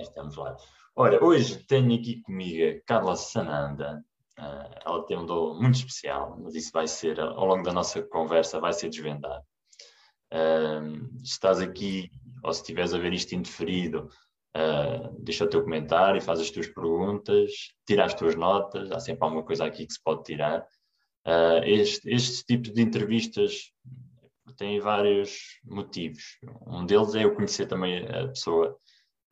Estamos lá. Ora, hoje tenho aqui comigo a Carla Sananda. Uh, ela tem um dom muito especial, mas isso vai ser, ao longo da nossa conversa, vai ser desvendado. Uh, estás aqui, ou se estiveres a ver isto indeferido, uh, deixa o teu comentário, faz as tuas perguntas, tira as tuas notas, há sempre alguma coisa aqui que se pode tirar. Uh, este, este tipo de entrevistas têm vários motivos. Um deles é eu conhecer também a pessoa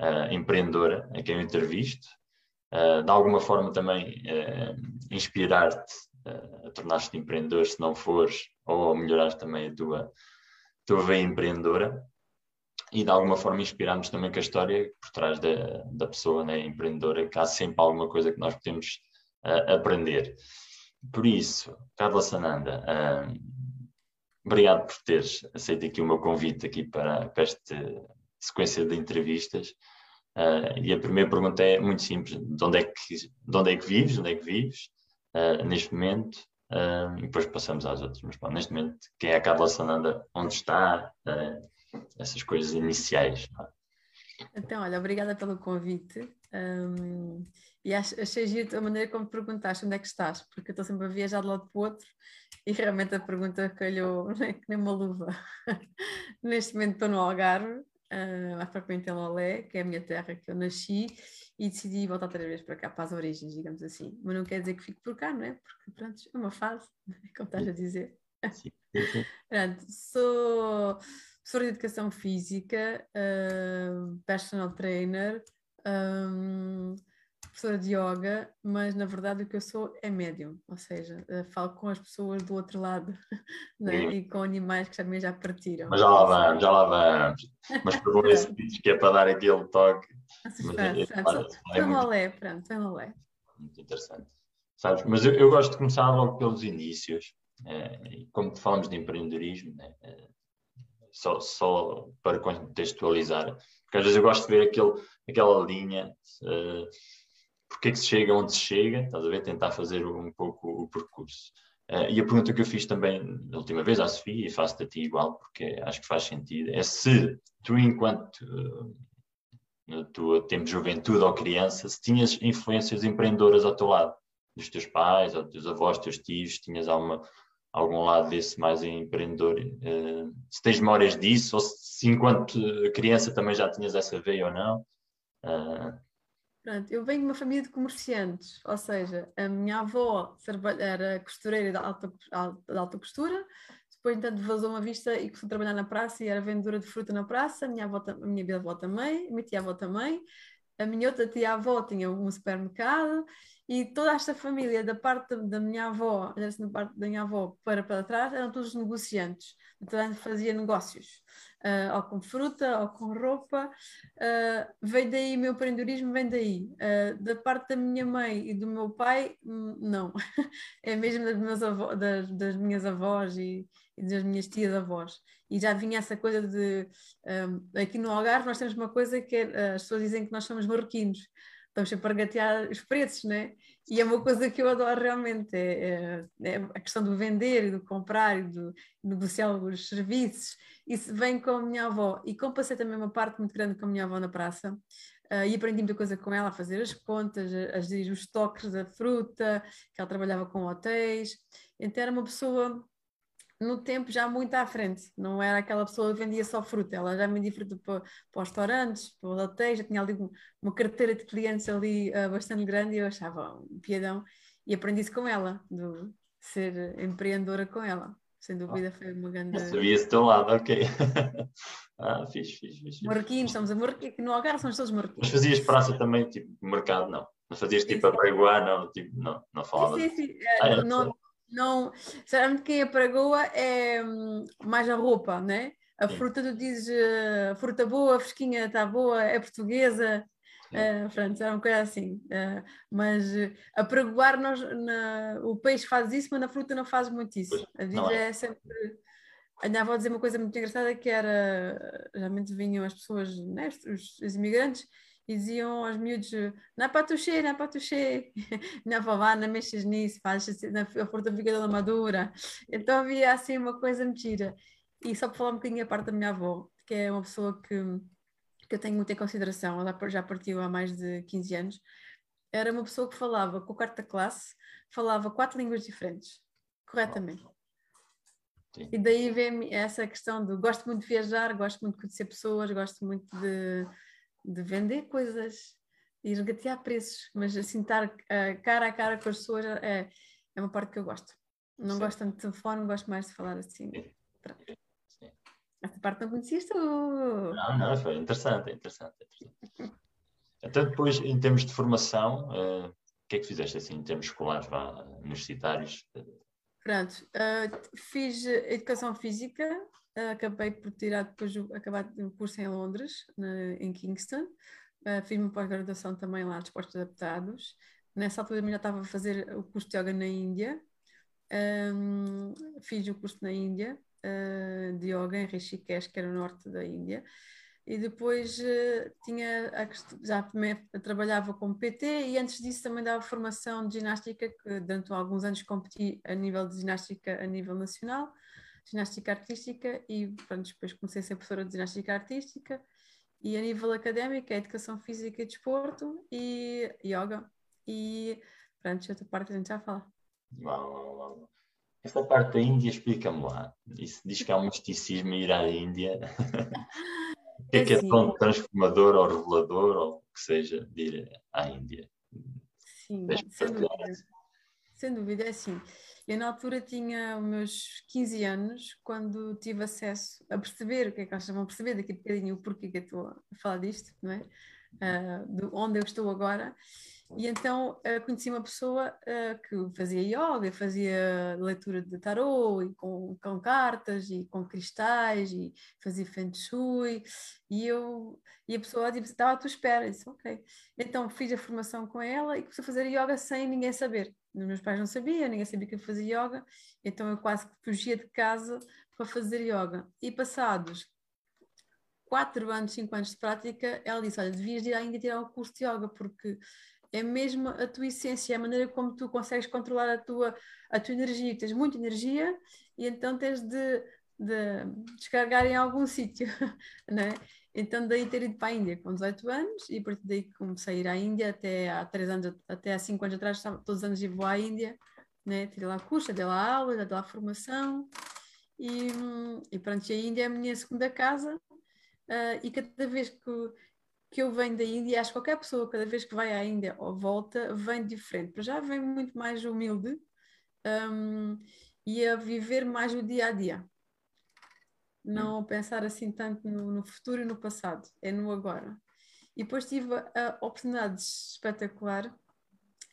uh, empreendedora a quem eu entrevisto, uh, de alguma forma também inspirar-te a tornar-te empreendedor se não fores, ou melhorar também a tua, tua veia empreendedora e de alguma forma inspirar-nos também com a história por trás da, da pessoa né, empreendedora, que há sempre alguma coisa que nós podemos uh, aprender. Por isso, Carla Sananda, uh, obrigado por teres aceito aqui o meu convite aqui para, para esta sequência de entrevistas. Uh, e a primeira pergunta é muito simples: de onde é que, de onde é que vives? De onde é que vives neste momento? e depois passamos às outras. Mas bom, neste momento, quem é a Carla Sananda? Onde está? essas coisas iniciais. Então, olha, obrigada pelo convite. Um, e achei giro a maneira como perguntaste onde é que estás, porque eu estou sempre a viajar de lado para o outro e realmente a pergunta calhou é que nem uma luva. Neste momento estou no Algarve, uh, mais propriamente em Lolé, que é a minha terra que eu nasci, e decidi voltar outra vez para cá, para as origens, digamos assim. Mas não quer dizer que fique por cá, não é? Porque, pronto, é uma fase, como estás a dizer. Sim. Pronto, sou professora de educação física, uh, personal trainer, um, professora de yoga, mas na verdade o que eu sou é médium, ou seja, uh, falo com as pessoas do outro lado né? e com animais que também já partiram. Mas já lá vamos, já lá vamos. Mas por esse vídeo que é para dar aquele toque. Foi um rolé, pronto, foi um rolé. Muito interessante. Sabes, mas eu, eu, gosto de começar logo pelos inícios. É, como falamos de empreendedorismo, né? É, só, só para contextualizar, porque às vezes eu gosto de ver aquele, aquela linha, uh, porque é que se chega onde se chega, estás a ver, tentar fazer um pouco o percurso. Uh, e a pergunta que eu fiz também na última vez à Sofia, e faço-te a ti igual, porque acho que faz sentido, é se tu, enquanto uh, no teu tempo de juventude ou criança, se tinhas influências empreendedoras ao teu lado, dos teus pais, ou dos teus avós, teus tios, tinhas alguma algum lado desse mais empreendedor. Uh, se tens memórias disso, ou se, se, enquanto criança também já tinhas essa veia ou não. Uh... Pronto, eu venho de uma família de comerciantes, ou seja, a minha avó era costureira de alta, de alta costura, depois, entanto, vazou uma vista e a trabalhar na praça e era vendedora de fruta na praça. A minha, avó, a minha bisavó também, a minha tia-avó também. A minha outra tia-avó tinha um supermercado e toda esta família, da parte da minha avó, da parte da minha avó para para trás, eram todos negociantes, então fazia negócios, uh, ou com fruta, ou com roupa, uh, vem daí, o meu empreendedorismo vem daí. Uh, da parte da minha mãe e do meu pai, hum, não, é mesmo das, das, das minhas avós e, e, das minhas tias avós. E já vinha essa coisa de, um, aqui no Algarve nós temos uma coisa que é, as pessoas dizem que nós somos marroquinos, estamos sempre a gatear os preços, né? E é uma coisa que eu adoro realmente, é, é, é a questão do vender e do comprar e do negociar os serviços. Isso vem com a minha avó. E como passei também uma parte muito grande com a minha avó na praça, uh, e aprendi muita coisa com ela, a fazer as contas, a, a gerir os toques da fruta, que ela trabalhava com hotéis. Então era uma pessoa no tempo já muito à frente, não era aquela pessoa que vendia só fruta, ela já vendia fruta para, para os restaurantes, para hotéis, já tinha ali uma carteira de clientes ali uh, bastante grande e eu achava um piadão e aprendi isso com ela, de ser empreendedora com ela. Sem dúvida foi uma grande. Sabia esse teu lado, ok. ah, fixe, fixe, fixe. Marroquinos, estamos a Marroquinos, no Algarve somos todos marroquinos. Mas fazias praça também, tipo, mercado, não? Não fazias tipo a pregoar, não? Tipo, não, não falava. Sim, sim, sim. Ah, não, não, sinceramente, quem apregoa é hum, mais a roupa, né? A fruta, tu dizes uh, fruta boa, fresquinha, está boa, é portuguesa, uh, pronto, é uma coisa assim. Uh, mas a pregoar, nós, na, o peixe faz isso, mas na fruta não faz muito isso. A vida é. é sempre. A minha avó dizia uma coisa muito engraçada que era, geralmente vinham as pessoas, né, os, os imigrantes, e diziam aos miúdos: não é para tuxer, não é para tuxer, minha vovó não mexes nisso, faz assim, a fruta fica toda madura. Então havia assim uma coisa mentira. E só para falar um bocadinho a parte da minha avó, que é uma pessoa que que eu tenho muita consideração, ela já partiu há mais de 15 anos, era uma pessoa que falava com a quarta classe, falava quatro línguas diferentes, corretamente. Sim. E daí vem essa questão do gosto muito de viajar, gosto muito de conhecer pessoas, gosto muito de, de vender coisas e regatear preços, mas assim estar uh, cara a cara com as pessoas é, é uma parte que eu gosto. Não Sim. gosto tanto de telefone, gosto mais de falar assim. Sim. Essa parte não conhecias tu? Não, não, foi interessante, interessante. interessante. Então, depois, em termos de formação, uh, o que é que fizeste assim, em termos escolares, vá, universitários? Pronto, uh, fiz Educação Física, acabei por tirar depois, acabar o curso em Londres, na, em Kingston. fiz uma pós-graduação também lá de esportes adaptados. Nessa altura já estava a fazer o curso de yoga na Índia. Um, fiz o curso na Índia uh, de yoga em Rishikesh, que era o norte da Índia. E depois uh, tinha a, já trabalhava como PT e antes disso também dava formação de ginástica, que durante alguns anos competi a nível de ginástica a nível nacional, ginástica artística e pronto, depois comecei a ser professora de ginástica artística e a nível académico é educação física e desporto e yoga e pronto, outra parte a gente já fala. Uau, uau, uau. Essa parte da Índia, explica-me lá. Isso diz que há um misticismo ir à Índia. o que é, que é assim, tão transformador ou revelador, ou o que seja, de ir à Índia? Sim, sem dúvida. sem dúvida. É assim. Eu, na altura, tinha os meus 15 anos, quando tive acesso a perceber o que é que eles vão perceber daqui a bocadinho o porquê que eu estou a falar disto, não é? Uh, de onde eu estou agora. E então uh, conheci uma pessoa uh, que fazia yoga, fazia leitura de tarô e com, com, cartas e com cristais e fazia feng shui e eu e a pessoa disse, estava à tua espera, eu disse, ok. Então fiz a formação com ela e comecei a fazer yoga sem ninguém saber. Meus pais não sabiam, ninguém sabia que eu fazia yoga, então eu quase que fugia de casa para fazer yoga. E passados quatro anos, cinco anos de prática, ela disse, olha, devias ir ainda tirar o curso de yoga, porque é mesmo a tua essência, é a maneira como tu consegues controlar a tua, a tua energia. Tens muita energia e então tens de, de descarregar em algum sítio, né? Então daí ter ido para a Índia com 18 anos e a partir daí comecei a ir à Índia até há 3 anos, até há 5 anos atrás, todos os anos vou à Índia, né? Tirei lá curso, dei lá aula, dei lá formação e, e pronto, a Índia é a minha segunda casa uh, e cada vez que que eu venho da Índia, acho que qualquer pessoa, cada vez que vai à Índia ou volta, vem diferente. Para já vem muito mais humilde um, e a viver mais o dia a dia. Não pensar assim tanto no, no, futuro e no passado, é no agora. E depois tive a oportunidade espetacular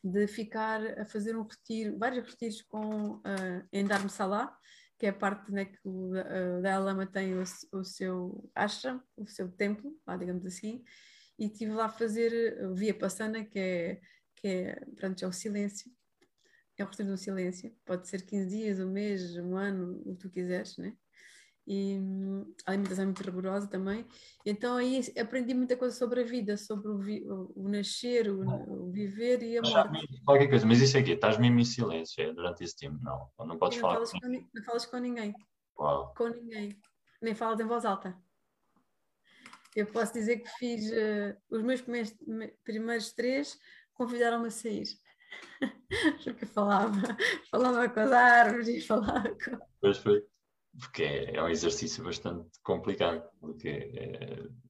de ficar a fazer um retiro, vários retiros com, uh, em Dharamsala, que é a parte né, que o uh, Dalai Lama tem o, o, seu ashram, o seu templo, lá, digamos assim, e estive lá a fazer uh, Via Passana, que é, que é, pronto, é o silêncio, é o retiro do silêncio, pode ser 15 dias, um mês, um ano, o que tu quiseres, né? E a alimentação é muito rigorosa também. Então aí aprendi muita coisa sobre a vida, sobre o, vi, o, nascer, o, o, viver e a morte. Qualquer coisa, mas isso aqui, estás mesmo em silêncio é, durante esse tempo, não? Não podes não falar falas com, com Não falas com ninguém. Uau. Com ninguém. Nem falas em voz alta. Eu posso dizer que fiz uh, os meus primeiros, primeiros três convidaram-me a sair. Porque falava, falava com as árvores e falava com. Pois foi porque é, é, um exercício bastante complicado. Porque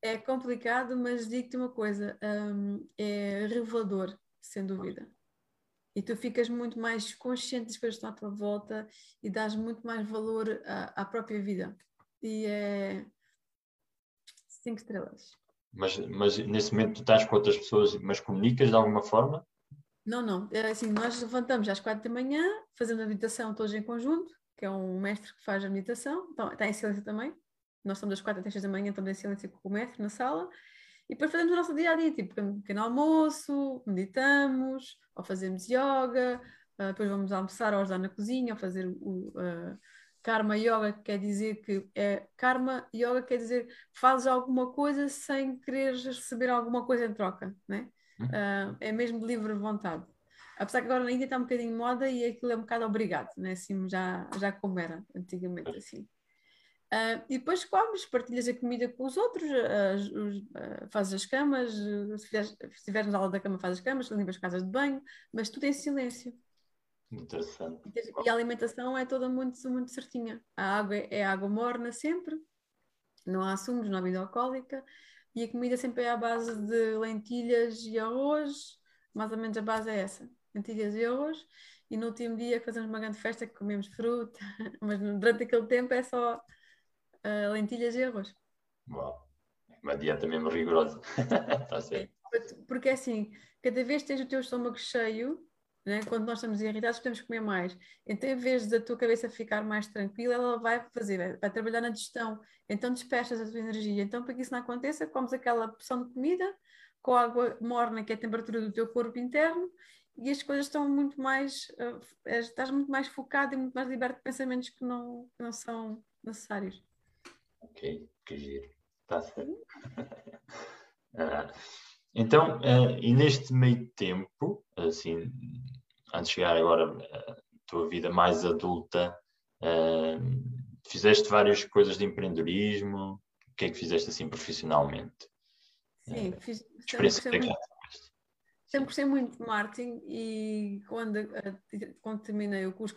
é... é complicado, mas digo-te uma coisa: um, é revelador, sem dúvida. E tu ficas muito mais consciente das coisas que estão à tua volta e dás muito mais valor à, à própria vida. E é cinco estrelas. Mas, mas nesse momento tu estás com outras pessoas, mas comunicas de alguma forma? Não, não. É assim, nós levantamos às quatro da manhã, fazemos a meditação todos em conjunto, que é um mestre que faz a meditação, então, está em silêncio também. Nós estamos das quatro até seis da manhã, estamos em silêncio com o mestre na sala, e depois fazemos o nosso dia a dia, tipo pequeno almoço, meditamos, ou fazemos yoga, uh, depois vamos almoçar ou ajudar na cozinha, ou fazer o uh, karma yoga, que quer dizer que é karma yoga quer dizer fazes alguma coisa sem querer receber alguma coisa em troca, né? Uh, é mesmo de livre vontade. Apesar que agora na Índia está um bocadinho de moda e aquilo é um bocado obrigado, né? assim, já, já como era antigamente. Assim. Uh, e depois comes, partilhas a comida com os outros, uh, os, uh, fazes as camas, se estiveres na aula da cama, fazes as camas, limpas as casas de banho, mas tudo em silêncio. Interessante. E a alimentação é toda muito, muito certinha. A água é, é água morna sempre, não há sumos, não há bebida alcoólica, e a comida sempre é à base de lentilhas e arroz, mais ou menos a base é essa, lentilhas e arroz, e no último dia fazemos uma grande festa que comemos fruta, mas durante aquele tempo é só uh, lentilhas e arroz. Uau, uma dieta mesmo rigorosa. Está certo. Porque é assim, cada vez tens o teu estômago cheio, né? quando nós estamos irritados, podemos comer mais. Então, em vez da tua cabeça ficar mais tranquila, ela vai fazer, vai, vai trabalhar na digestão. Então, despertas a tua energia. Então, para que isso não aconteça, comes aquela porção de comida com água morna, que é a temperatura do teu corpo interno, e as coisas estão muito mais. Uh, estás muito mais focado e muito mais liberto de pensamentos que não, que não são necessários. Ok, que giro. Está certo. ah, então, uh, e neste meio tempo, assim, antes de chegar agora à tua vida mais adulta, uh, fizeste várias coisas de empreendedorismo. O que é que fizeste assim profissionalmente? Sim, fiz. Experiência sempre, sempre, sempre gostei muito de marketing e quando, quando terminei o curso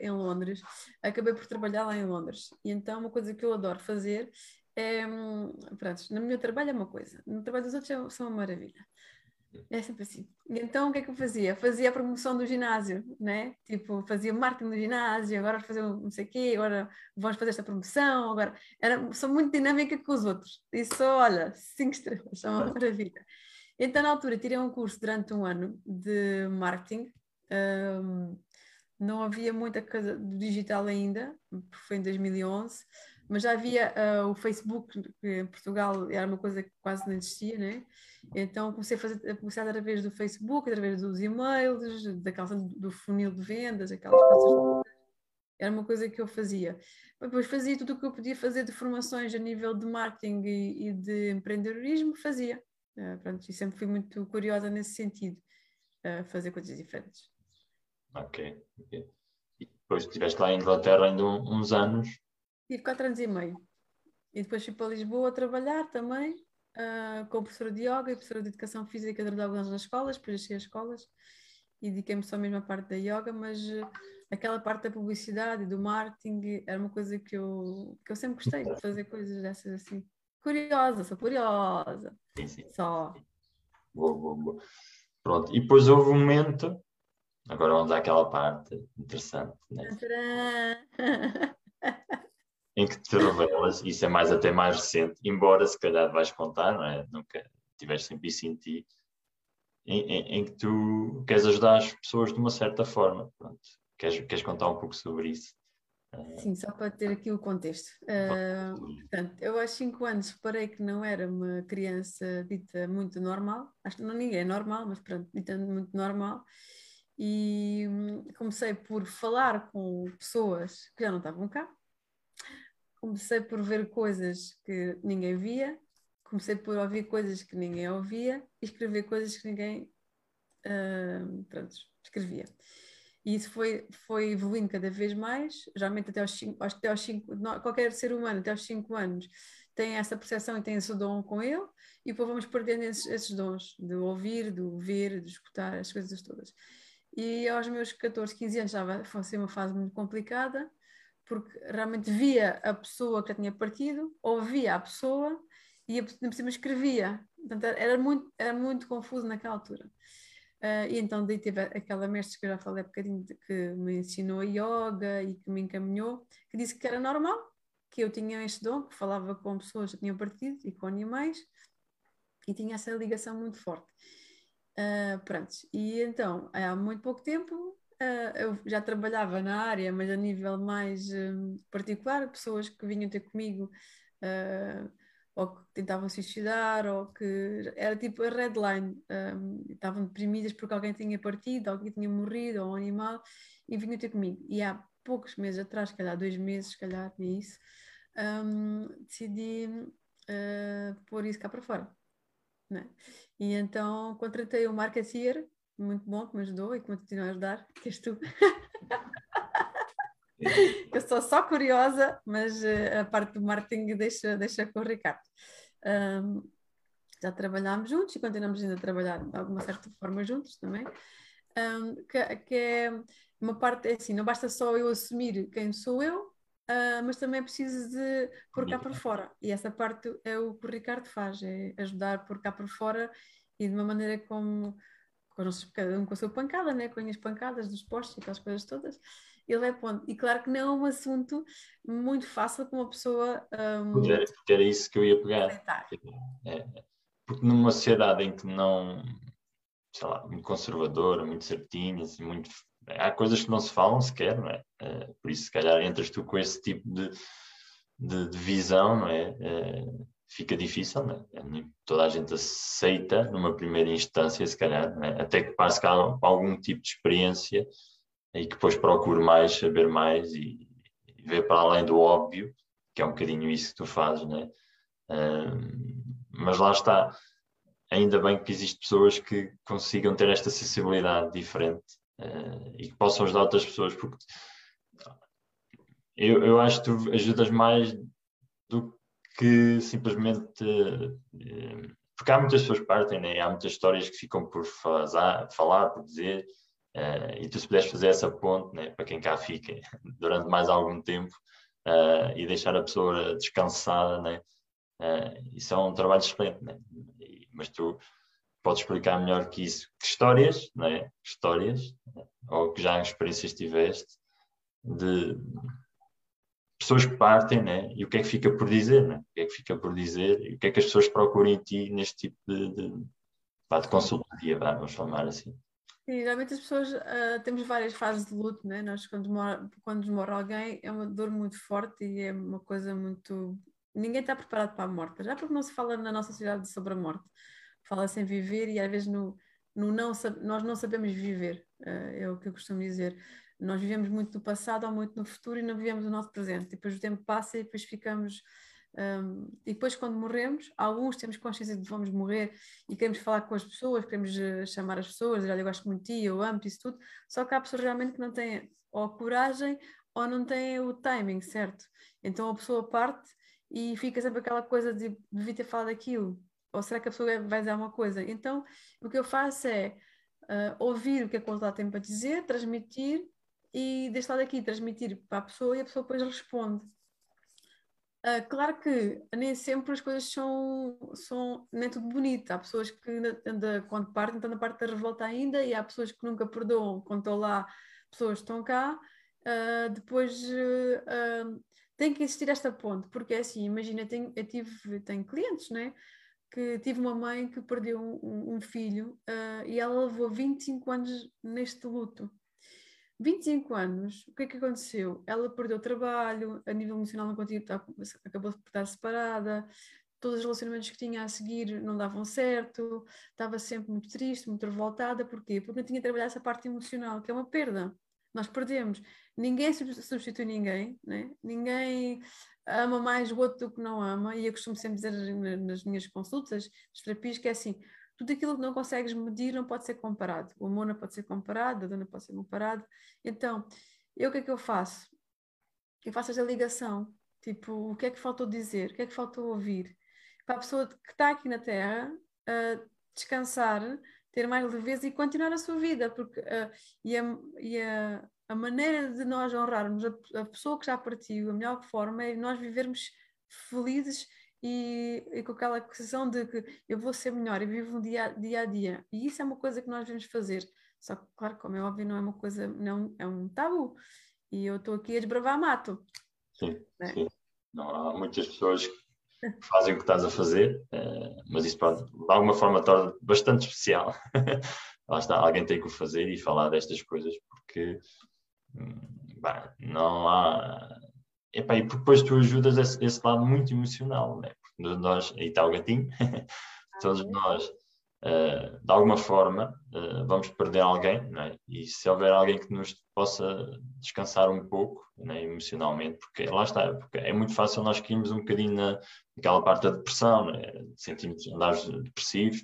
em Londres, acabei por trabalhar lá em Londres. E então uma coisa que eu adoro fazer é, pronto, no meu trabalho é uma coisa, no trabalho dos outros é, são uma maravilha. É sempre assim. E então o que é que eu fazia? Fazia a promoção do ginásio, né? Tipo, fazia marketing do ginásio, agora fazer não sei o quê, agora vamos fazer esta promoção, agora. Era, sou muito dinâmica com os outros. Isso, olha, cinco estrelas, são uma maravilha. Então, na altura, tirei um curso durante um ano de marketing. Um, não havia muita coisa digital ainda, foi em 2011, mas já havia uh, o Facebook, que em Portugal era uma coisa que quase não existia, né? Então comecei a fazer a através do Facebook, através dos e-mails, daquela do funil de vendas, aquelas coisas. Era uma coisa que eu fazia. Depois fazia tudo o que eu podia fazer de formações a nível de marketing e, e de empreendedorismo, fazia. Uh, pronto, e sempre fui muito curiosa nesse sentido, uh, fazer coisas diferentes. Ok, ok. E depois estiveste lá em Inglaterra ainda uns anos? Tive quatro anos e meio. E depois fui para Lisboa trabalhar também, uh, como professora de yoga e professora de educação física de aulas nas escolas, depois deixei as escolas e dediquei-me só mesmo à parte da yoga, mas uh, aquela parte da publicidade e do marketing era uma coisa que eu, que eu sempre gostei de fazer coisas dessas assim curiosa, sou curiosa. Sim, sim. Só. Boa, boa, boa. Pronto, e depois houve um momento, agora vamos àquela parte interessante, né? em que te revelas, isso é mais até mais recente, embora se calhar vais contar, não é? Nunca tiveste sempre isso em ti, em, em, em, que tu queres ajudar as pessoas de uma certa forma. Pronto. Queres, queres contar um pouco sobre isso? Sim, só para ter aqui o contexto. Uh, portanto, eu aos 5 anos reparei que não era uma criança dita muito normal, acho que não ninguém é normal, mas pronto, dita muito normal, e hum, comecei por falar com pessoas que já não estavam cá, comecei por ver coisas que ninguém via, comecei por ouvir coisas que ninguém ouvia e escrever coisas que ninguém uh, pronto, escrevia. E isso foi, foi evoluindo cada vez mais, geralmente até aos 5, até aos cinco qualquer ser humano até aos 5 anos tem essa percepção e tem esse dom com ele, e depois vamos perdendo esses, esses dons de ouvir, de ver, de escutar, as coisas todas. E aos meus 14, 15 anos já foi ser uma fase muito complicada, porque realmente via a pessoa que já tinha partido, ouvia a pessoa e por cima escrevia. Portanto, era muito, era muito confuso naquela altura. Uh, e então daí teve aquela mestre que eu já falei há bocadinho que me ensinou yoga e que me encaminhou, que disse que era normal, que eu tinha este dom, que falava com pessoas que tinham partido e com animais e tinha essa ligação muito forte. Uh, pronto, e então há muito pouco tempo uh, eu já trabalhava na área, mas a nível mais particular, pessoas que vinham ter comigo ou que tentavam suicidar, ou que era tipo a red line, um, estavam deprimidas porque alguém tinha partido, alguém tinha morrido, ou um animal, e vinham ter comigo. E há poucos meses atrás, se calhar dois meses, se calhar, é isso, um, decidi uh, pôr isso cá para fora. Né? E então contratei o marketeer, muito bom, que me ajudou e que me continua a ajudar, que és tu. eu sou só curiosa, mas uh, a parte do marketing deixa, deixa com o Ricardo. Um, já trabalhámos juntos e continuamos ainda a trabalhar de alguma certa forma juntos também. Um, que, que, é uma parte é assim, não basta só eu assumir quem sou eu, uh, mas também é preciso de pôr cá para fora. E essa parte é o que o Ricardo faz, é ajudar a pôr cá para fora e de uma maneira como com, os, cada um com a sua pancada, né? com as pancadas dos postos e aquelas coisas todas, ele é ponto. E claro que não é um assunto muito fácil com uma pessoa. Um, era, era isso que eu ia pegar. É, porque numa sociedade em que não, sei lá, muito conservadora, muito certinha, assim, muito há coisas que não se falam sequer, não é? Uh, por isso, se calhar, entras tu com esse tipo de, de, de visão, não é? Uh, fica difícil, não é? Toda a gente aceita numa primeira instância, se calhar, é? até que passe algum tipo de experiência e que depois procure mais, saber mais e, e ver para além do óbvio, que é um bocadinho isso que tu fazes, não é? Uh, mas lá está, ainda bem que existem pessoas que consigam ter esta sensibilidade diferente uh, e que possam ajudar outras pessoas, porque eu, eu acho que tu ajudas mais do que simplesmente. Uh, porque há muitas pessoas que partem, né? há muitas histórias que ficam por fazer, falar, por dizer, uh, e tu se puderes fazer essa ponte né? para quem cá fica durante mais algum tempo e deixar a pessoa descansada, né? isso é um trabalho excelente, né? mas tu podes explicar melhor que isso. Que histórias, não é? Histórias, ou que já experiências tiveste de pessoas que partem, né? E o que é que fica por dizer, né? O que é que fica por dizer e o que é que as pessoas procuram em ti neste tipo de, de, de consultoria, vamos chamar assim. Sim, geralmente as pessoas uh, temos várias fases de luto, né? Nós quando mora, quando morre alguém é uma dor muito forte e é uma coisa muito ninguém está preparado para a morte, já porque não se fala na nossa sociedade sobre a morte fala-se em viver e às vezes no, no não, nós não sabemos viver, uh, é o que eu costumo dizer. Nós vivemos muito no passado ou muito no futuro e não vivemos o nosso presente. Depois o tempo passa e depois ficamos. Um, e depois, quando morremos, alguns temos consciência de que vamos morrer e queremos falar com as pessoas, queremos uh, chamar as pessoas, dizer, olha, eu gosto muito de ti, eu amo-te, isso tudo. Só que há pessoas realmente que não têm ou a coragem ou não têm o timing, certo? Então a pessoa parte e fica sempre aquela coisa de devia ter falado aquilo, ou será que a pessoa vai dizer uma coisa? Então, o que eu faço é uh, ouvir o que a consulta tem para dizer, transmitir e deste lado aqui transmitir para a pessoa e a pessoa depois responde. Uh, claro que nem sempre as coisas são, são nem tudo bonito. Há pessoas que ainda, quando partem estão na parte da revolta ainda e há pessoas que nunca perdoam quando estão lá, pessoas estão cá. Uh, depois uh, tem que existir esta ponte, porque é assim, imagina, eu, tenho, eu tive, tenho clientes, né? que tive uma mãe que perdeu um, um filho e ela levou 25 anos neste luto. 25 anos, o que é que aconteceu? Ela perdeu trabalho, a nível emocional não tá, acabou de estar separada, todos os relacionamentos que tinha a seguir não davam certo, estava sempre muito triste, muito revoltada, porquê? Porque não tinha trabalhado essa parte emocional, que é uma perda. Nós perdemos. Ninguém substitui ninguém, né? ninguém ama mais o outro do que não ama, e eu costumo sempre dizer nas minhas consultas, nas terapias, que é assim, tudo aquilo que não consegues medir não pode ser comparado. O amor não pode ser comparado, a dor não pode ser comparado. Então, eu o que é que eu faço? Eu faço essa ligação. Tipo, o que é que faltou dizer? O que é que faltou ouvir? Para a pessoa que está aqui na Terra uh, descansar, ter mais leveza e continuar a sua vida. Porque, uh, e, a, e a, a maneira de nós honrarmos a, a, pessoa que já partiu, a melhor forma é nós vivermos felizes e, e, com aquela sensação de que eu vou ser melhor, eu vivo um dia, dia a dia. E isso é uma coisa que nós devemos fazer. Só que, claro, como é óbvio, não é uma coisa, não é um tabu. E eu estou aqui a desbravar mato. Sim, né? sim. Não, há muitas pessoas que fazem o que estás a fazer, eh, mas isso pode, de alguma forma torna bastante especial. Lá está, alguém tem que o fazer e falar destas coisas, porque bah, não há. Epá, e depois tu ajudas esse, esse lado muito emocional, né? porque nós, aí está o gatinho, todos nós, uh, de alguma forma, uh, vamos perder alguém, né? e se houver alguém que nos possa descansar um pouco né? emocionalmente, porque lá está, porque é muito fácil nós cairmos um bocadinho na, naquela parte da depressão, né? sentimos andar depressivos,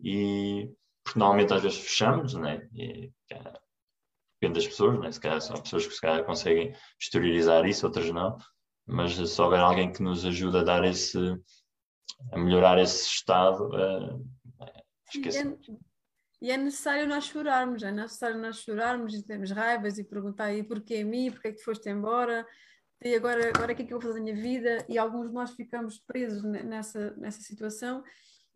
e porque normalmente às vezes fechamos, né? E, depende das pessoas, né? se calhar são pessoas que se calhar conseguem exteriorizar isso, outras não, mas se houver alguém que nos ajude a dar esse, a melhorar esse estado, uh, esquece. E é necessário nós chorarmos, é necessário nós chorarmos e termos raivas e perguntar aí porquê a mim, porquê é que foste embora, e agora, agora o que é que eu vou fazer na minha vida? E alguns de nós ficamos presos nessa, nessa situação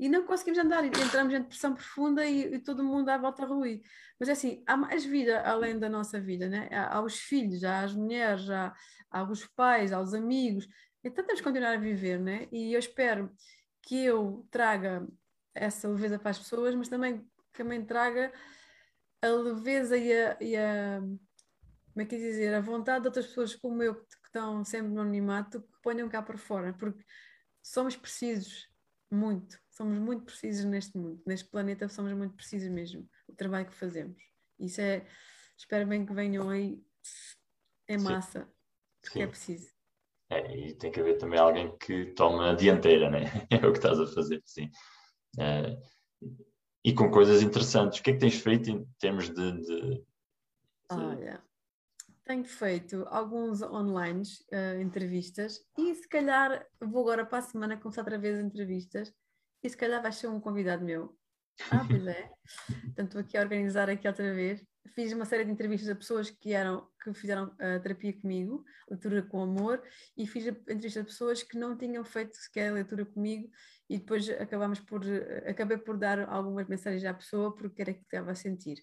e não conseguimos andar, e entramos em depressão profunda e, e todo mundo à volta a ruir. Mas é assim, há mais vida além da nossa vida, né? há, há os filhos, há as mulheres, há, há os pais, há os amigos, então temos que continuar a viver, né? e eu espero que eu traga essa leveza para as pessoas, mas também também traga a leveza e a, e a como é que dizer, a vontade de outras pessoas como eu que estão sempre no anonimato que ponham cá para fora, porque somos precisos muito, somos muito precisos neste mundo, neste planeta somos muito precisos mesmo, o trabalho que fazemos. Isso é, espero bem que venham aí em massa, Sim. porque é Sim. é preciso. É, e tem que haver também alguém que tome a dianteira, né? É o que estás a fazer, sim. É, e com coisas interessantes. O que é que tens feito em termos de. de, de... Olha, tenho feito alguns online uh, entrevistas e se calhar vou agora para a semana começar outra vez entrevistas e se calhar vai ser um convidado meu. Ah, pois é. Portanto, estou aqui a organizar aqui outra vez. Fiz uma série de entrevistas a pessoas que, eram, que fizeram a terapia comigo, leitura com amor, e fiz entrevistas a pessoas que não tinham feito sequer leitura comigo e depois acabamos por, acabei por dar algumas mensagens à pessoa porque era que estava a sentir.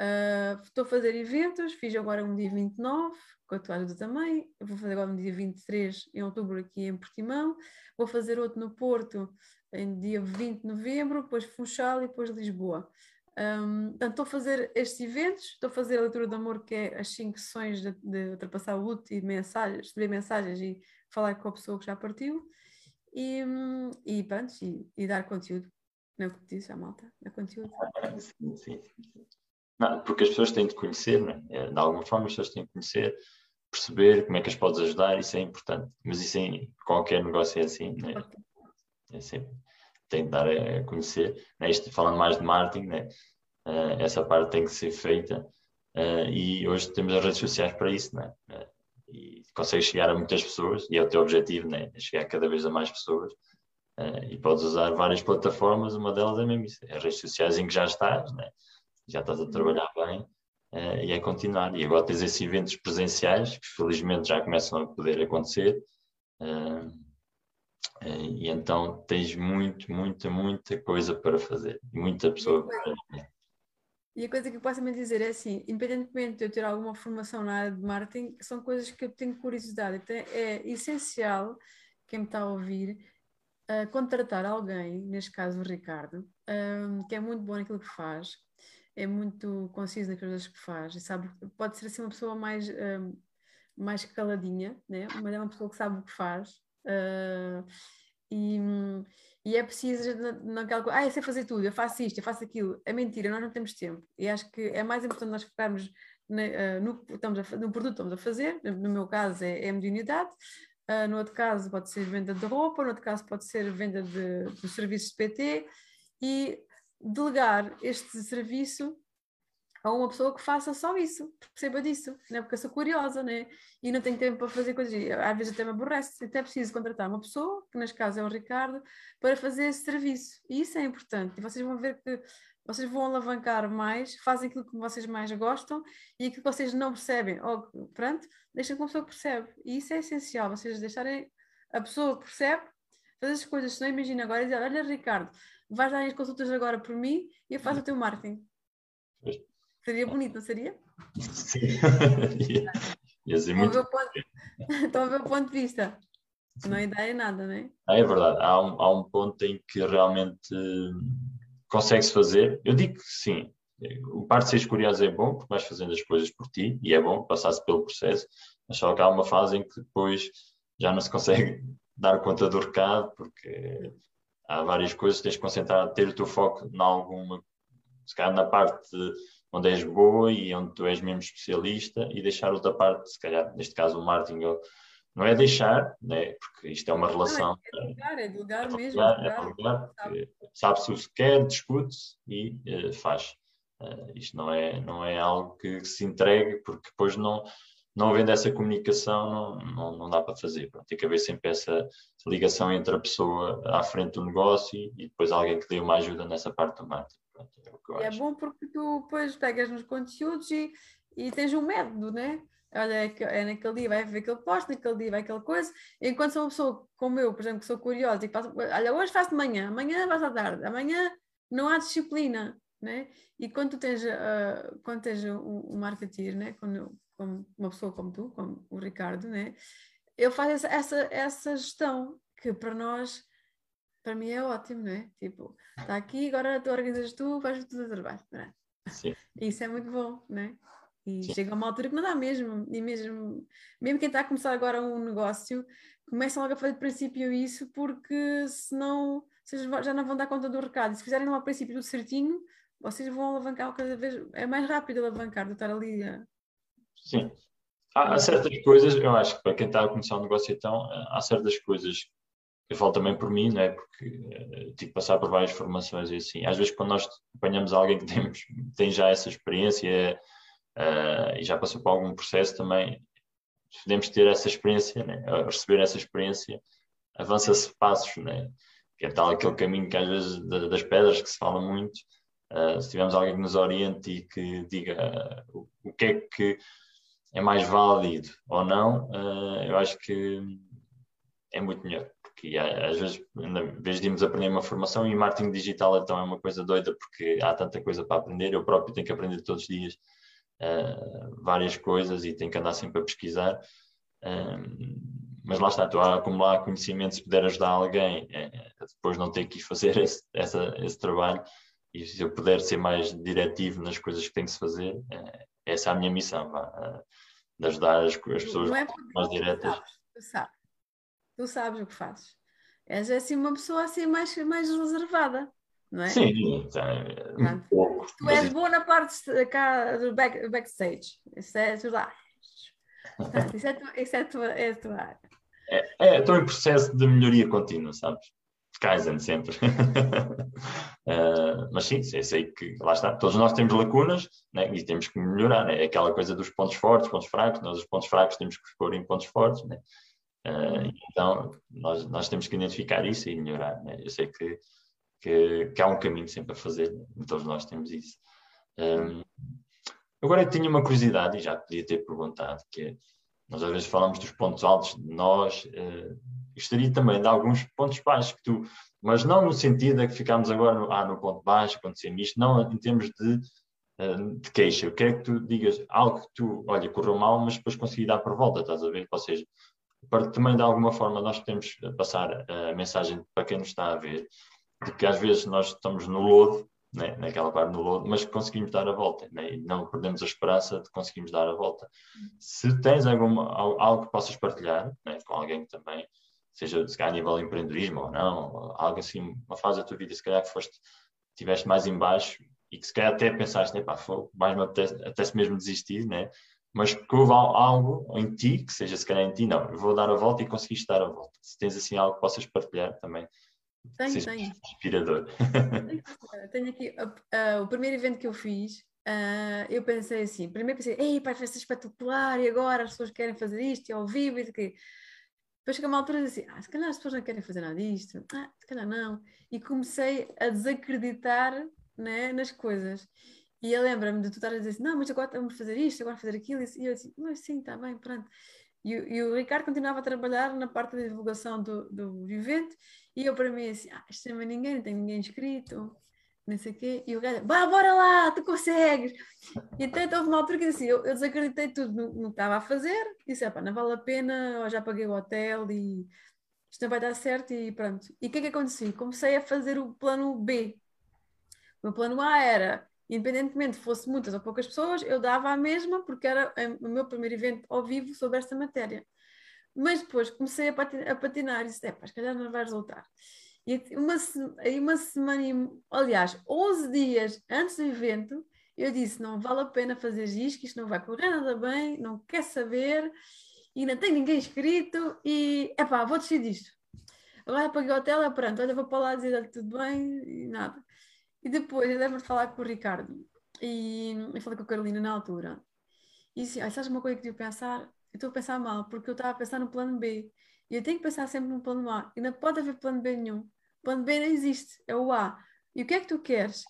Uh, estou a fazer eventos, fiz agora um dia 29, com a tua ajuda também, vou fazer agora um dia 23 em outubro aqui em Portimão, vou fazer outro no Porto em dia 20 de novembro, depois Funchal e depois Lisboa. Um, portanto, estou a fazer estes eventos, estou a fazer a leitura de amor, que é as cinco sessões de, de ultrapassar o luto e mensagens, receber mensagens e falar com a pessoa que já partiu e, e pronto, e, e, dar conteúdo. Não é o que disse a malta? Dar conteúdo. Sim, sim. Não, porque as pessoas têm de conhecer, não é? é? De alguma forma as pessoas têm de conhecer, perceber como é que as podes ajudar, isso é importante. Mas isso em qualquer negócio é assim, não é? é sempre, tem de dar a conhecer. Né? Isto, falando mais de marketing, né? Uh, essa parte tem que ser feita. Uh, e hoje temos as redes sociais para isso, né? Uh, e consegues chegar a muitas pessoas, e é o teu objetivo, né? É chegar cada vez a mais pessoas. E podes usar várias plataformas, uma delas é mesmo isso, as redes sociais em que já estás, né? Já estás a uhum. trabalhar bem, uh, e é continuar. E agora tens esses eventos presenciais, que felizmente já começam a poder acontecer, uh, e então tens muito, muita, muita coisa para fazer, muita pessoa para e a coisa que eu posso também dizer é assim, independentemente de eu ter alguma formação na área de marketing, são coisas que eu tenho curiosidade. Então é essencial, quem me está a ouvir, uh, contratar alguém, neste caso o Ricardo, um, que é muito bom naquilo que faz, é muito conciso coisas que faz, sabe, pode ser assim uma pessoa mais, um, mais caladinha, né? mas é uma pessoa que sabe o que faz. Uh, e, e é preciso naquela coisa, ah, eu sei fazer tudo, eu faço isto, eu faço aquilo. É mentira, nós não temos tempo. E acho que é mais importante nós focarmos na, uh, no, estamos a, no produto que estamos a fazer, no meu caso é, é mediunidade, uh, no outro caso pode ser venda de roupa, no outro caso pode ser venda de, de serviços de PT e delegar este serviço a uma pessoa que faça só isso, perceba disso, né? porque eu sou curiosa né? e não tenho tempo para fazer coisas, às vezes até me aborrece, até preciso contratar uma pessoa, que neste caso é o Ricardo, para fazer esse serviço, e isso é importante, e vocês vão ver que vocês vão alavancar mais, fazem aquilo que vocês mais gostam e aquilo que vocês não percebem, ou pronto, deixem com a pessoa que percebe, e isso é essencial, vocês deixarem a pessoa que percebe fazer as coisas, se não imagina agora e dizer, olha Ricardo, vais dar as consultas agora por mim e eu faço o teu marketing. Seria bonito, não seria? Sim. Ia ser muito. Estão a ver o ponto de vista. Não é ideia nada, não é? Ah, é verdade. Há um, há um ponto em que realmente consegue-se fazer. Eu digo que sim. O parte de seres curioso é bom, porque vais fazendo as coisas por ti, e é bom passar-se pelo processo, mas só que há uma fase em que depois já não se consegue dar conta do recado, porque há várias coisas, tens de concentrar, ter o teu foco em alguma, se calhar na parte onde és boa e onde tu és mesmo especialista e deixar outra parte, se calhar, neste caso o marketing, não é deixar, né? porque isto é uma relação. Não, é delegar, é mesmo. É delegar, é delegar, sabe-se o que quer, discute-se e uh, faz. Uh, isto não é, não é algo que se entregue, porque depois não, não havendo essa comunicação, não, não, não dá para fazer. Pronto, tem que haver sempre essa ligação entre a pessoa à frente do negócio e, e depois alguém que dê uma ajuda nessa parte do marketing. Pronto, é, é bom porque tu depois pegas nos conteúdos e, e tens um método, né? Olha, é, é naquele dia vai ver aquele post, naquele dia vai aquela coisa. Enquanto sou uma pessoa como eu, por exemplo, que sou curiosa e que faço, olha, hoje faço de manhã, amanhã vais à tarde, amanhã não há disciplina, né? E quando tu tens, uh, quando tens um, um marketeer, né? Quando, como uma pessoa como tu, como o Ricardo, né? Ele faz essa, essa, essa gestão que para nós, para mim é ótimo, né? Tipo, está aqui, agora tu organizas tu, fazes tudo o trabalho, né? Sim. Isso é muito bom, né? E Sim. chega a uma altura que não dá mesmo, e mesmo, mesmo quem está a começar agora um negócio, começa logo a fazer de princípio isso, porque senão vocês já não vão dar conta do recado. E se fizerem ao princípio tudo certinho, vocês vão alavancar cada vez. É mais rápido alavancar do estar ali a. Sim. Há, há certas coisas, eu acho que para quem está a começar um negócio então, há certas coisas eu falo também por mim, não é? Porque uh, tive que passar por várias formações e assim. Às vezes, quando nós apanhamos alguém que temos, tem já essa experiência, uh, e já passou por algum processo também, podemos ter essa experiência, né? receber essa experiência, avança-se passos, né? que é tal aquele caminho que às vezes das pedras que se fala muito, uh, se tivermos alguém que nos oriente e que diga uh, o, que é que é mais válido ou não, uh, eu acho que é muito melhor. Porque às vezes, em vez de irmos aprender uma formação, e marketing digital então é uma coisa doida, porque há tanta coisa para aprender, eu próprio tenho que aprender todos os dias várias coisas e tenho que andar sempre a pesquisar. Mas lá está, estou a acumular conhecimento, se puder ajudar alguém, uh, depois não ter que fazer esse, essa, esse trabalho e se eu puder ser mais diretivo nas coisas que tem que se fazer, essa é a minha missão, de ajudar as, as pessoas é mais diretas. Tu sabes, tu sabes o que fazes. És assim uma pessoa assim mais, mais reservada não é? Sim, um pouco. Tu és isso... boa na parte cá do back, backstage. Isso é tudo lá. Isso é, tu, isso é, tua, é a tua área. É, é, estou em processo de melhoria contínua, sabes? Kaizen sempre. uh, mas sim, sei que lá está. Todos nós temos lacunas né? e temos que melhorar. Né? É aquela coisa dos pontos fortes, pontos fracos. Nós, os pontos fracos, temos que pôr em pontos fortes. Né? Uh, então, nós, nós temos que identificar isso e melhorar. Né? Eu sei que que, que há um caminho sempre a fazer, todos nós temos isso. Um, agora eu tinha uma curiosidade, e já podia ter perguntado, que é, nós às vezes falamos dos pontos altos de nós, uh, gostaria também de alguns pontos baixos que tu, mas não no sentido de que ficamos agora no, ah, no ponto baixo, aconteceu isto, não em termos de, uh, de queixa. Eu quero que tu digas algo que tu, olha, correu mal, mas depois consegui dar por volta, estás a ver? Ou seja, para também de alguma forma nós podemos passar a mensagem para quem nos está a ver, de que às vezes nós estamos no lodo, né, naquela parte no lodo, mas conseguimos dar a volta né, e não perdemos a esperança de conseguirmos dar a volta. Se tens alguma, algo que possas partilhar né, com alguém também, seja se calhar a nível de empreendedorismo ou não, algo assim, uma fase da tua vida, se calhar que foste, estiveste mais em baixo e que se calhar até pensaste, né, pá, mais me apetece, apetece mesmo desistir, né? mas que houve algo em ti, que seja se calhar em ti, não, eu vou dar a volta e conseguiste dar a volta. Se tens assim algo que possas partilhar também, tenho, tenho. Inspirador. Tenho aqui uh, uh, o primeiro evento que eu fiz. Uh, eu pensei assim, primeiro pensei, ei, pai, vai ser espetacular e agora as pessoas querem fazer isto e ao vivo e quê. Depois chega uma altura assim, ah, se calhar as pessoas não querem fazer nada disto, ah, se calhar não. E comecei a desacreditar né, nas coisas. E eu lembro-me de tu estar a dizer assim, não, mas agora vamos fazer isto, agora fazer aquilo. E eu assim, mas sim, está bem, pronto. E, e, o Ricardo continuava a trabalhar na parte da divulgação do, do evento e eu para mim assim, ah, isto chama ninguém, não tem ninguém inscrito, não sei o quê. E o gajo, vá, bora lá, tu consegues. E até houve uma altura que assim, eu, eu desacreditei tudo no, no que estava a fazer, disse, pá, não vale a pena, já paguei o hotel e isto não vai dar certo e pronto. E o que é que aconteceu? Comecei a fazer o plano B. O meu plano A era independentemente fosse muitas ou poucas pessoas, eu dava a mesma, porque era o meu primeiro evento ao vivo sobre esta matéria. Mas depois comecei a patinar, a patinar e disse, é pá, se calhar não vai resultar. E uma, uma semana, aliás, 11 dias antes do evento, eu disse, não vale a pena fazer isto, que isto não vai correr nada bem, não quer saber, e não tem ninguém inscrito, e, é pá, vou desistir disto. Agora paguei o hotel, é pronto, olha, vou para lá dizer tudo bem, e nada. E depois, eu lembro de falar com o Ricardo. e eu falei com a Carolina na altura. E disse, ah, sabes uma coisa que eu pensar? Eu estou a pensar mal, porque eu estava a pensar no plano B. E eu tenho que pensar sempre no plano A. E não pode haver plano B nenhum. Plano B não existe, é o A. E o que é que tu queres?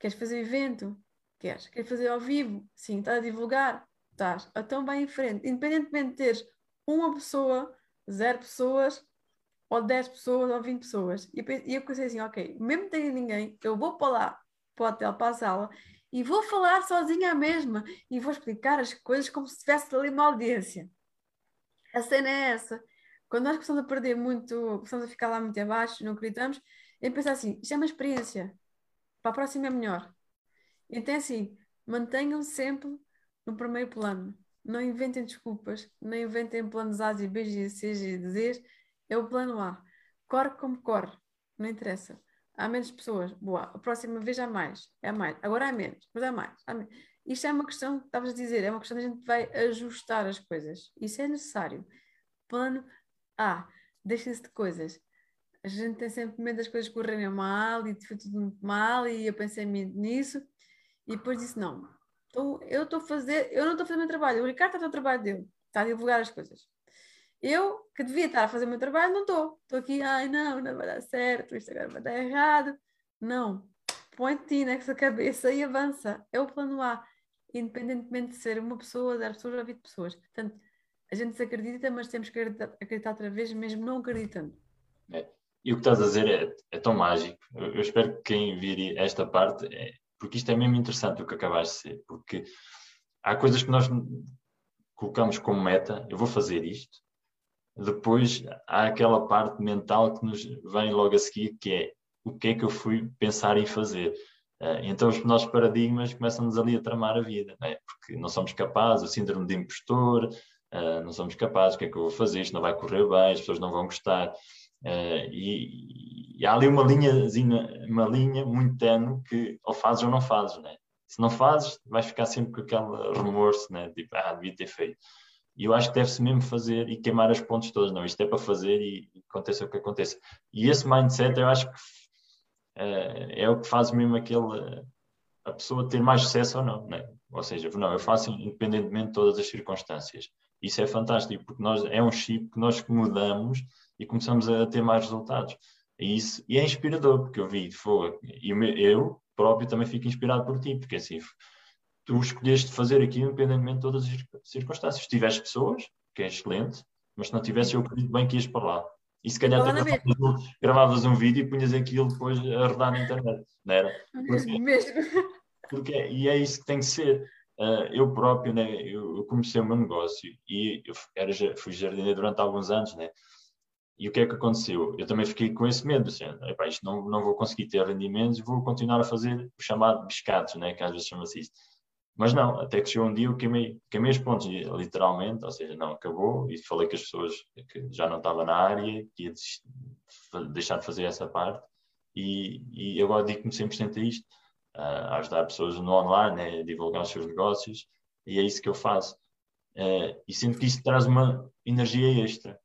Queres fazer evento? Queres? Queres fazer ao vivo? Sim. Estás a divulgar? Estás. Então vai em frente. Independentemente de teres uma pessoa, zero pessoas, ou dez pessoas, ou vinte pessoas. E eu pensei assim, ok, mesmo tenha ninguém, eu vou para lá, para o hotel, para a sala, e vou falar sozinha à mesma e vou explicar as coisas como se tivesse ali uma audiência. A cena é essa. Quando nós começamos a perder muito, começamos a ficar lá muito abaixo, não acreditamos, é pensar assim, isto é uma experiência, para a próxima é melhor. Então é assim, mantenham sempre no primeiro plano. Não inventem desculpas, não inventem planos A B, e C e D, é o plano A. Corre como corre, não interessa há menos pessoas, boa, a próxima vez há mais, é mais, agora há menos, mas há mais. Há menos. Isto é uma questão, estavas a dizer, é uma questão de a gente vai ajustar as coisas. Isso é necessário. Plano A, deixem-se de coisas. A gente tem sempre medo das coisas correrem mal e foi tudo muito mal e eu pensei nisso e depois disse não. Então, eu estou a fazer, eu não estou a fazer o meu trabalho, o Ricardo está a o trabalho dele, está a divulgar as coisas. Eu, que devia estar a fazer o meu trabalho, não estou. Estou aqui, ai não, não vai dar certo, isto agora vai dar errado. Não. Põe-te nessa cabeça e avança. É o plano A. Independentemente de ser uma pessoa, 10 pessoas ou 20 pessoas. Portanto, a gente desacredita, mas temos que acreditar, outra vez, mesmo não acreditando. É. E o que estás a dizer é, é tão mágico. Eu, eu, espero que quem vir esta parte, é, porque isto é mesmo interessante o que acabaste de ser, porque há coisas que nós colocamos como meta, eu vou fazer isto, depois há aquela parte mental que nos vem logo a seguir, que é o que é que eu fui pensar em fazer. Uh, então os nossos paradigmas começam-nos ali a tramar a vida, não é? porque não somos capazes, o síndrome de impostor, uh, não somos capazes, o que é que eu vou fazer, isto não vai correr bem, as pessoas não vão gostar. Uh, e, e, há ali uma linhazinha, uma linha muito tenue que ou fazes ou não fazes, né? Se não fazes, vais ficar sempre com aquele remorso, né? Tipo, ah, devia ter feito. E eu acho que deve-se mesmo fazer e queimar as pontes todas. Não, isto é para fazer e, aconteça o que aconteça. E esse mindset eu acho que uh, é o que faz mesmo aquele, a pessoa ter mais sucesso ou não. Né? Ou seja, não, eu faço independentemente de todas as circunstâncias. Isso é fantástico, porque nós, é um chip que nós mudamos e começamos a ter mais resultados. E, isso, e é inspirador, porque eu vi, foi, e eu próprio também fico inspirado por ti, porque assim, tu escolheste fazer aquilo independentemente de todas as circunstâncias. Se tivesse pessoas, que é excelente, mas se não tivesse, eu acredito bem que ias para lá. E se calhar gravavas, gravavas um vídeo e punhas aquilo depois a rodar na internet, não era? Porque, mesmo. Porque, e é isso que tem que ser. Uh, eu próprio, né, eu, comecei o meu negócio e eu era, fui jardineiro durante alguns anos, né? E o que é que aconteceu? Eu também fiquei com esse medo, assim, isto não, não vou conseguir ter rendimentos, vou continuar a fazer o chamado biscados, né, que às vezes chama-se isto. Mas não, até que chegou um dia eu queimei, queimei os pontos, literalmente, ou seja, não, acabou, e falei com as pessoas que já não estavam na área, que ia deixar de fazer essa parte, e, e agora digo-me 100% a isto, a ajudar pessoas no online, né, divulgar os seus negócios, e é isso que eu faço. Uh, e sinto que isso traz uma energia extra,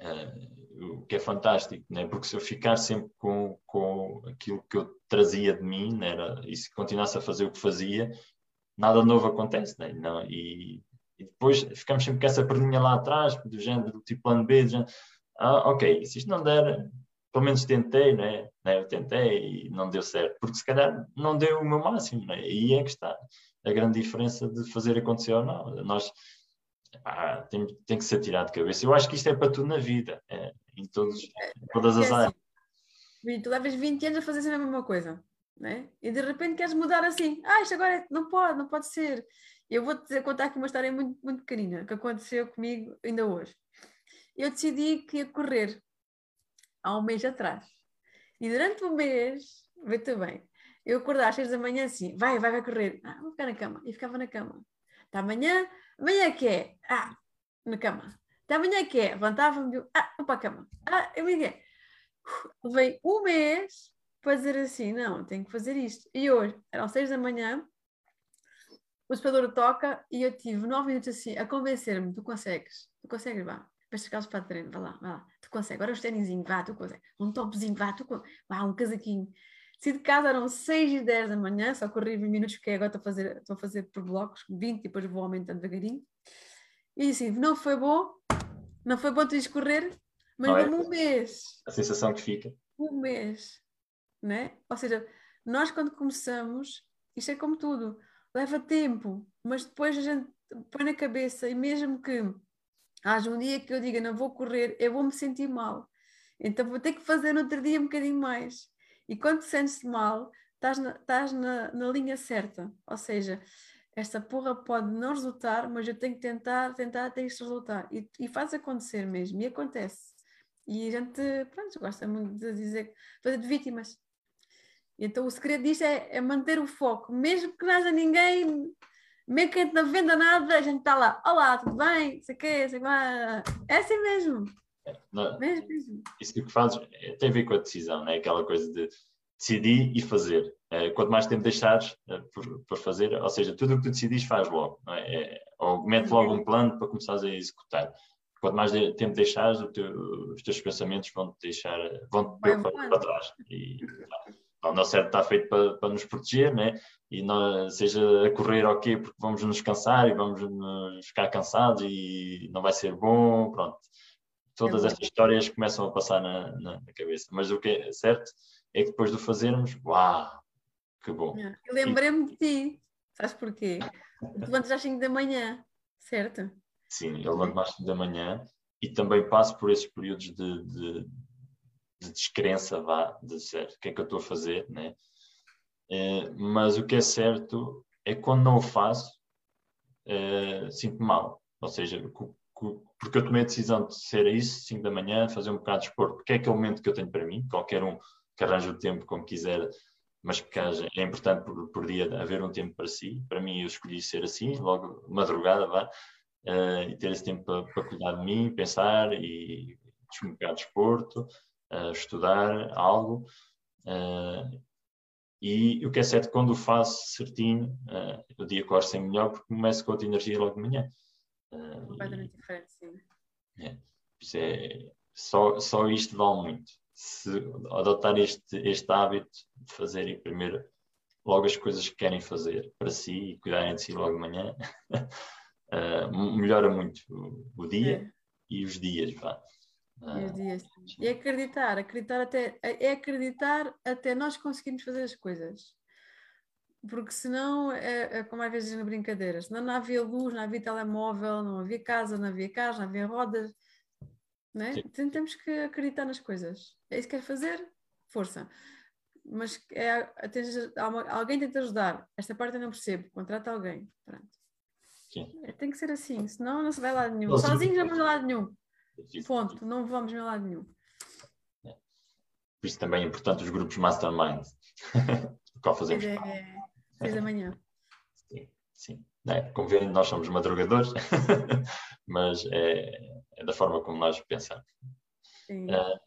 uh, o que é fantástico, né? porque se eu ficar sempre com, com aquilo que eu trazia de mim, né? Era, e se continuasse a fazer o que fazia, nada novo acontece, né? Não, e, e, depois ficamos sempre com essa perninha lá atrás, do género, do tipo plano B, do género, ah, ok, se isto não der, pelo menos tentei, né? né? Eu tentei e não deu certo, porque se calhar não deu o meu máximo, né? E aí é que está a grande diferença de fazer acontecer ou não. Nós ah, tem, tem que ser tirado de cabeça. Eu acho que isto é para tudo na vida, é, em, todos, em todas as é assim, áreas. tu levas 20 anos a fazer sempre a mesma coisa né? E de repente queres mudar assim. Ah, isto agora é... não pode, não pode ser. Eu vou-te dizer, contar aqui uma história muito, muito pequenina que aconteceu comigo ainda hoje. Eu decidi que ia correr há um mês atrás. E durante um mês, vê-te bem, eu acordava às seis da manhã assim, vai, vai, vai correr. Ah, vou ficar na cama. E ficava na cama. Está amanhã, amanhã é que é? Ah, na cama. Está amanhã é que é? Levantava-me, ah, vou para a cama. Ah, eu me Levei um mês fazer assim, não, tenho que fazer isto. E hoje, eram seis da manhã, o despertador toca e eu tive nove minutos assim a convencer-me, tu consegues, tu consegues, vá, vais chegar para treino, vá lá, vá lá, tu consegues, agora os tênisinhos, vá, tu consegues, um topzinho, vá, tu vá, um casaquinho. Saí de casa eram 6 e 10 da manhã, só corri 20 minutos, porque agora estou a fazer, estou a fazer por blocos, 20 e depois vou aumentando devagarinho. E assim, não foi bom, não foi bom tu correr, mas é? um mês. A sensação que fica. Um mês, né? Ou seja, nós quando começamos, isto é como tudo, leva tempo, mas depois a gente põe na cabeça e mesmo que haja um dia que eu diga não vou correr, eu vou me sentir mal. Então vou ter que fazer no outro dia um bocadinho mais. E quando te sentes mal, estás na, estás na, na linha certa. Ou seja, esta porra pode não resultar, mas eu tenho que tentar, tentar até isto resultar. E, e faz acontecer mesmo, e acontece. E a gente, pronto, gosta muito de dizer, fazer de vítimas. Então o segredo disto é, é manter o foco, mesmo que não haja ninguém mesmo que a gente não venda nada, a gente está lá, olá, tudo bem? Sei que, sei lá. É assim mesmo. É, não, mesmo, mesmo. Isso que fazes é, tem a ver com a decisão, não é? Aquela coisa de decidir e fazer. É, quanto mais tempo deixares é, por, por, fazer, ou seja, tudo o que tu decidis faz logo, é? é? ou mete logo um plano para começares a executar. Quanto mais tempo deixares, teu, os teus pensamentos vão te deixar, vão te para trás. E, o nosso cérebro está feito para, para nos proteger, né? e nós, seja a correr ok, porque vamos nos cansar e vamos nos ficar cansados e não vai ser bom, pronto. Todas é estas histórias começam a passar na, na, na, cabeça. Mas o que é certo é que depois de fazermos, uau, que bom. É. Lembrei-me de ti, sabes porquê? Tu levantas às 5 da manhã, certo? Sim, eu levanto às 5 da manhã e também passo por esses períodos de, de de descrença, vá, de dizer o que é que eu estou a fazer, né? É, mas o que é certo é que quando não o faço, é, sinto-me mal. Ou seja, porque eu tomei a decisão de ser isso, 5 da manhã, fazer um bocado de esporte, porque é aquele momento que eu tenho para mim, qualquer um que arranje o tempo como quiser, mas porque é importante por, por, dia haver um tempo para si. Para mim, eu escolhi ser assim, logo madrugada, vá, uh, e ter esse tempo para, para, cuidar de mim, pensar e um bocado de esporte uh, estudar algo. Uh, e o que é certo, quando o faço certinho, uh, o dia corre sempre melhor porque começo com outra energia logo de manhã. Completamente diferente, sim. É, é, só, só isto vale muito. Se adotar este, este hábito de fazerem primeiro logo as coisas que querem fazer para si e cuidarem de si logo de manhã, uh, melhora muito o, o dia é. e os dias. Vá. E acreditar, acreditar até, é acreditar até nós conseguirmos fazer as coisas. Porque senão, é, é como às vezes na brincadeira, senão não havia luz, não havia telemóvel, não havia casa, não havia carros, não havia rodas. Né? Então temos que acreditar nas coisas. É isso que quer fazer? Força. Mas é, tens, alguém tem te ajudar. Esta parte eu não percebo. Contrata alguém. Pronto. É, tem que ser assim, senão não se vai lá nenhum. Sozinho já não vai lá nenhum. Ponto, não vamos em lado nenhum. É. Por isso também é importante os grupos mastermind. qual fazemos. É, seis da manhã. Sim, sim. É, como vêem, nós somos madrugadores, mas é, é, da forma como nós pensamos. Uh,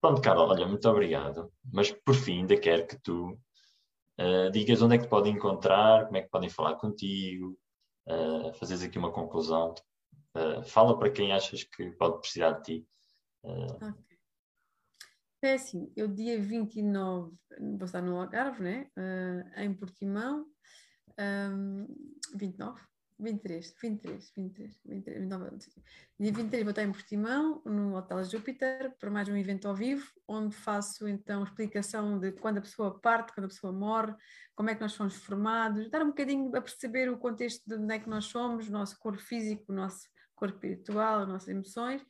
pronto, Carol, olha, muito obrigado. Mas por fim, ainda quero que tu uh, digas onde é que te podem encontrar, como é que podem falar contigo, uh, fazeres aqui uma conclusão Uh, fala para quem achas que pode precisar de ti. Uh... Okay. É assim, eu dia 29 vou estar no Algarve, né? Uh, em Portimão, um, 29, 23, 23, 23, 23 29, dia 23 vou estar em Portimão, no Hotel Júpiter, para mais um evento ao vivo, onde faço então explicação de quando a pessoa parte, quando a pessoa morre, como é que nós somos formados, dar um bocadinho a perceber o contexto de onde é que nós somos, o nosso corpo físico, o nosso corpo espiritual, as nossas emoções.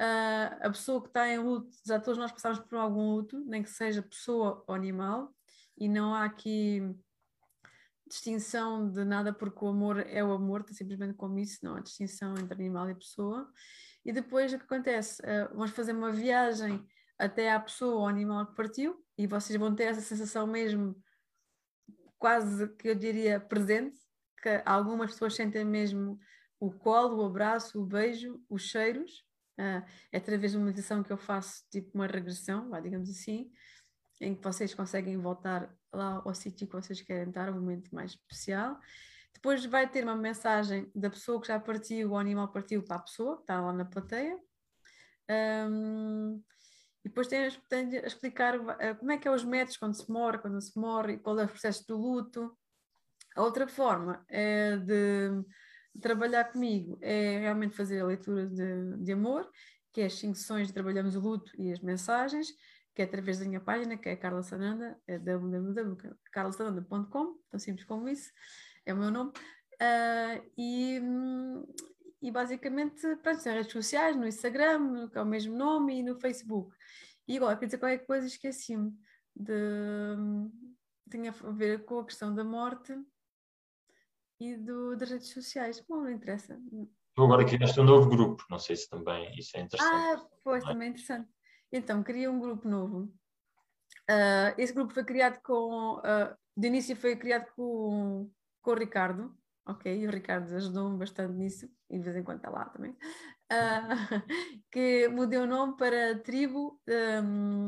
Uh, a pessoa que está em luto, já todos nós passamos por algum luto, nem que seja pessoa ou animal, e não há aqui distinção de nada, porque o amor é o amor, está simplesmente como isso, não há distinção entre animal e pessoa. E depois o que acontece? Uh, vamos fazer uma viagem até à pessoa ou animal que partiu, e vocês vão ter essa sensação mesmo, quase que eu diria presente, que algumas pessoas sentem mesmo o colo, o abraço, o beijo, os cheiros. Uh, é através de uma meditação que eu faço, tipo uma regressão, digamos assim, em que vocês conseguem voltar lá ao sítio que vocês querem estar, um momento mais especial. Depois vai ter uma mensagem da pessoa que já partiu, o animal partiu para a pessoa, que está lá na plateia. Um, E depois tem, tem a explicar uh, como é que é os métodos quando se morre, quando se morre, qual é o processo do luto. A outra forma é de trabalhar comigo é realmente fazer a leitura de, de amor, que é as cinco sessões de Trabalhamos o Luto e as Mensagens, que é através da minha página, que é Carla Sananda, é www.carlasananda.com, tão simples como isso, é o meu nome. Uh, e, e basicamente, pronto, nas redes sociais, no Instagram, que é o mesmo nome, e no Facebook. E agora, quer dizer qualquer coisa, esqueci-me de. tinha a ver com a questão da morte e do, das redes sociais. Bom, não interessa. Tu agora criaste um novo grupo, não sei se também isso é interessante. Ah, pois, é? também é interessante. Então, queria um grupo novo. Uh, esse grupo foi criado com. Uh, de início foi criado com, com o Ricardo, ok? E o Ricardo ajudou-me bastante nisso, e de vez em quando está lá também. Uh, que mudei o nome para Tribo. Um,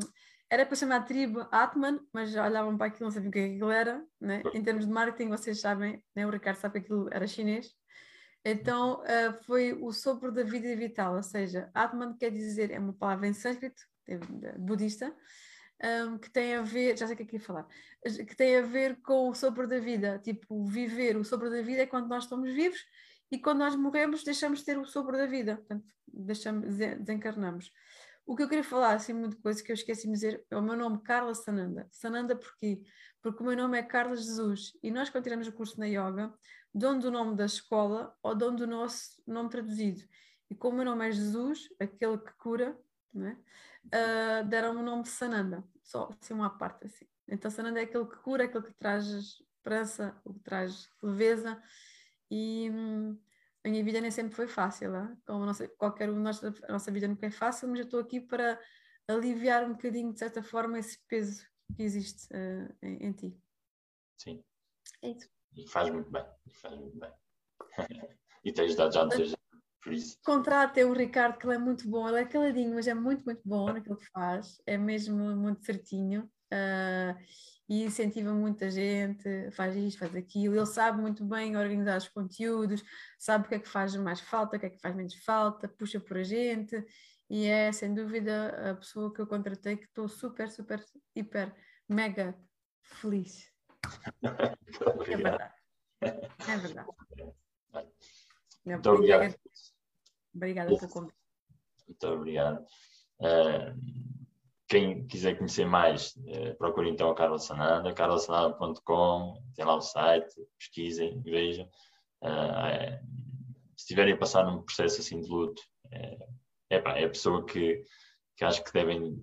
era para chamar Tribo Atman, mas olhavam para aquilo, não sabiam o que, é aquilo era. Né? Em termos de marketing, vocês sabem, né? o Ricardo sabe que aquilo era chinês. Então uh, foi o sopro da vida vital, ou seja, Atman quer dizer, é uma palavra em sânscrito, budista, um, que tem a ver, já sei o que é que ia falar, que tem a ver com o sopro da vida, tipo, viver o sopro da vida é quando nós estamos vivos e quando nós morremos deixamos de ter o sopro da vida, portanto, deixamos, desencarnamos. O que eu queria falar, assim, muita coisa que eu esqueci de dizer, é o meu nome, Carla Sananda. Sananda porquê? Porque o meu nome é Carla Jesus e nós, quando tiramos o curso na Yoga, dono do nome da escola ou dono do nosso nome traduzido. E como o meu nome é Jesus, aquele que cura, né? uh, deram-me o nome Sananda, só assim uma parte assim. Então Sananda é aquele que cura, aquele que traz esperança, o que traz leveza e hum, a minha vida nem sempre foi fácil, é? como nossa, qualquer um de nós, a nossa vida nunca é fácil, mas eu estou aqui para aliviar um bocadinho, de certa forma, esse peso que existe uh, em, em, ti. Sim. É isso. E faz muito bem, faz muito bem. e tens dado já muitas por isso. Contratem o Ricardo, que ele é muito bom, ele é caladinho, mas é muito, muito bom naquilo que faz, é mesmo muito certinho. Uh, e incentiva muita gente, faz isto, faz aquilo. Ele sabe muito bem organizar os conteúdos, sabe o que é que faz mais falta, o que é que faz menos falta, puxa por a gente e é sem dúvida a pessoa que eu contratei que estou super, super, hiper, mega feliz. é verdade. É verdade. Muito obrigado. Obrigada pelo convite. Muito obrigado. Uh, quem quiser conhecer mais, uh, procure então a Carla Sananda, carlasananda.com, tem lá o site, pesquisem, vejam. Uh, se estiverem a passar num processo assim de luto, é, é, é a pessoa que, que acho que devem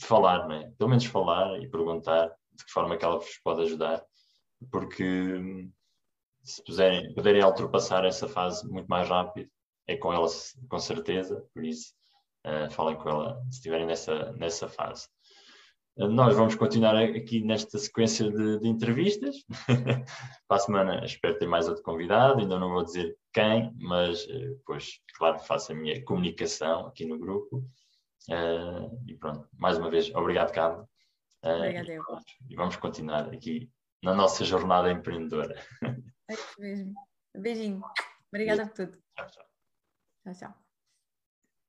falar, não é? Pelo menos falar e perguntar de que forma é que ela vos pode ajudar, porque se puderem, puderem ultrapassar essa fase muito mais rápido, é com ela com certeza, por isso uh, falem com ela se estiverem nessa, nessa fase. Uh, nós vamos continuar aqui nesta sequência de, de entrevistas. Para a semana espero ter mais outro convidado, ainda não vou dizer quem, mas uh, pois, claro, faço a minha comunicação aqui no grupo. e pronto, mais uma vez, obrigado, Carlos. Obrigada, e, e vamos continuar aqui na nossa jornada empreendedora. É isso mesmo. Beijinho. Obrigada por tudo. Tchau, tchau. Tchau, tchau.